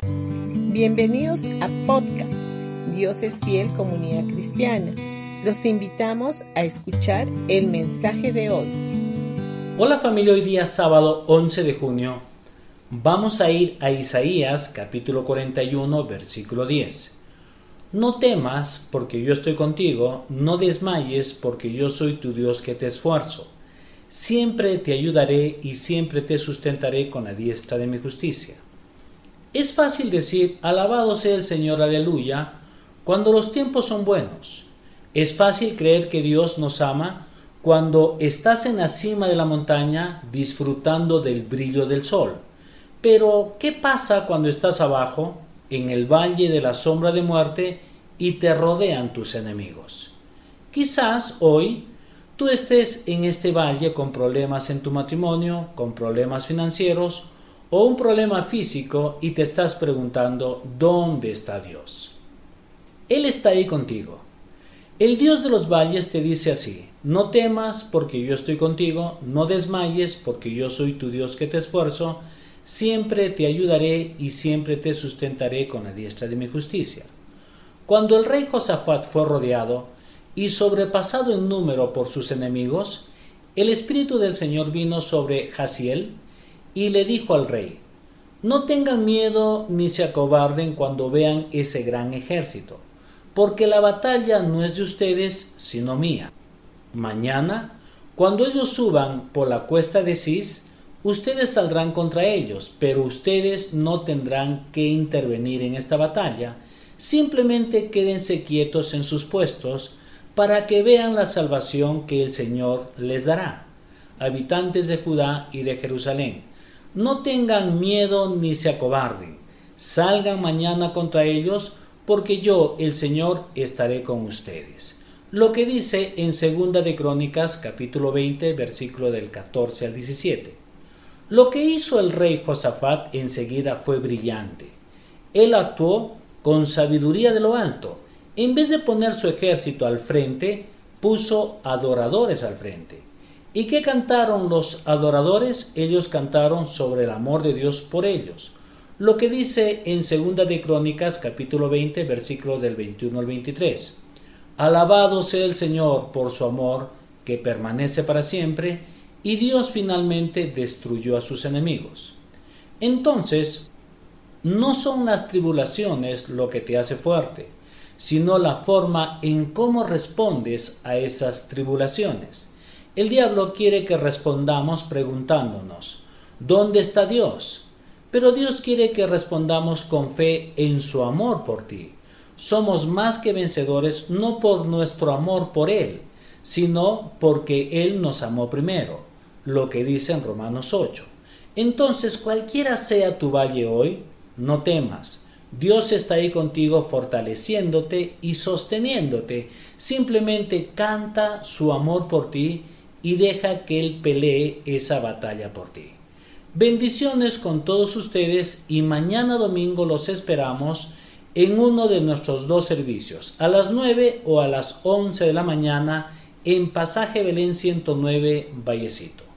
Bienvenidos a podcast Dios es fiel comunidad cristiana. Los invitamos a escuchar el mensaje de hoy. Hola familia, hoy día sábado 11 de junio vamos a ir a Isaías capítulo 41 versículo 10. No temas porque yo estoy contigo, no desmayes porque yo soy tu Dios que te esfuerzo. Siempre te ayudaré y siempre te sustentaré con la diestra de mi justicia. Es fácil decir, alabado sea el Señor, aleluya, cuando los tiempos son buenos. Es fácil creer que Dios nos ama cuando estás en la cima de la montaña disfrutando del brillo del sol. Pero, ¿qué pasa cuando estás abajo, en el valle de la sombra de muerte, y te rodean tus enemigos? Quizás hoy tú estés en este valle con problemas en tu matrimonio, con problemas financieros, o un problema físico y te estás preguntando ¿dónde está Dios? Él está ahí contigo. El Dios de los valles te dice así, no temas porque yo estoy contigo, no desmayes porque yo soy tu Dios que te esfuerzo, siempre te ayudaré y siempre te sustentaré con la diestra de mi justicia. Cuando el rey Josafat fue rodeado y sobrepasado en número por sus enemigos, el Espíritu del Señor vino sobre Jaciel, y le dijo al rey, no tengan miedo ni se acobarden cuando vean ese gran ejército, porque la batalla no es de ustedes, sino mía. Mañana, cuando ellos suban por la cuesta de Cis, ustedes saldrán contra ellos, pero ustedes no tendrán que intervenir en esta batalla, simplemente quédense quietos en sus puestos para que vean la salvación que el Señor les dará. Habitantes de Judá y de Jerusalén, no tengan miedo ni se acobarden. Salgan mañana contra ellos, porque yo, el Señor, estaré con ustedes. Lo que dice en Segunda de Crónicas, capítulo 20, versículo del 14 al 17. Lo que hizo el rey Josafat enseguida fue brillante. Él actuó con sabiduría de lo alto. En vez de poner su ejército al frente, puso adoradores al frente. ¿Y qué cantaron los adoradores? Ellos cantaron sobre el amor de Dios por ellos. Lo que dice en Segunda de Crónicas capítulo 20 versículo del 21 al 23. Alabado sea el Señor por su amor que permanece para siempre y Dios finalmente destruyó a sus enemigos. Entonces, no son las tribulaciones lo que te hace fuerte, sino la forma en cómo respondes a esas tribulaciones. El diablo quiere que respondamos preguntándonos, ¿dónde está Dios? Pero Dios quiere que respondamos con fe en su amor por ti. Somos más que vencedores no por nuestro amor por Él, sino porque Él nos amó primero, lo que dice en Romanos 8. Entonces, cualquiera sea tu valle hoy, no temas. Dios está ahí contigo fortaleciéndote y sosteniéndote. Simplemente canta su amor por ti y deja que Él pelee esa batalla por ti. Bendiciones con todos ustedes y mañana domingo los esperamos en uno de nuestros dos servicios, a las 9 o a las 11 de la mañana en Pasaje Belén 109 Vallecito.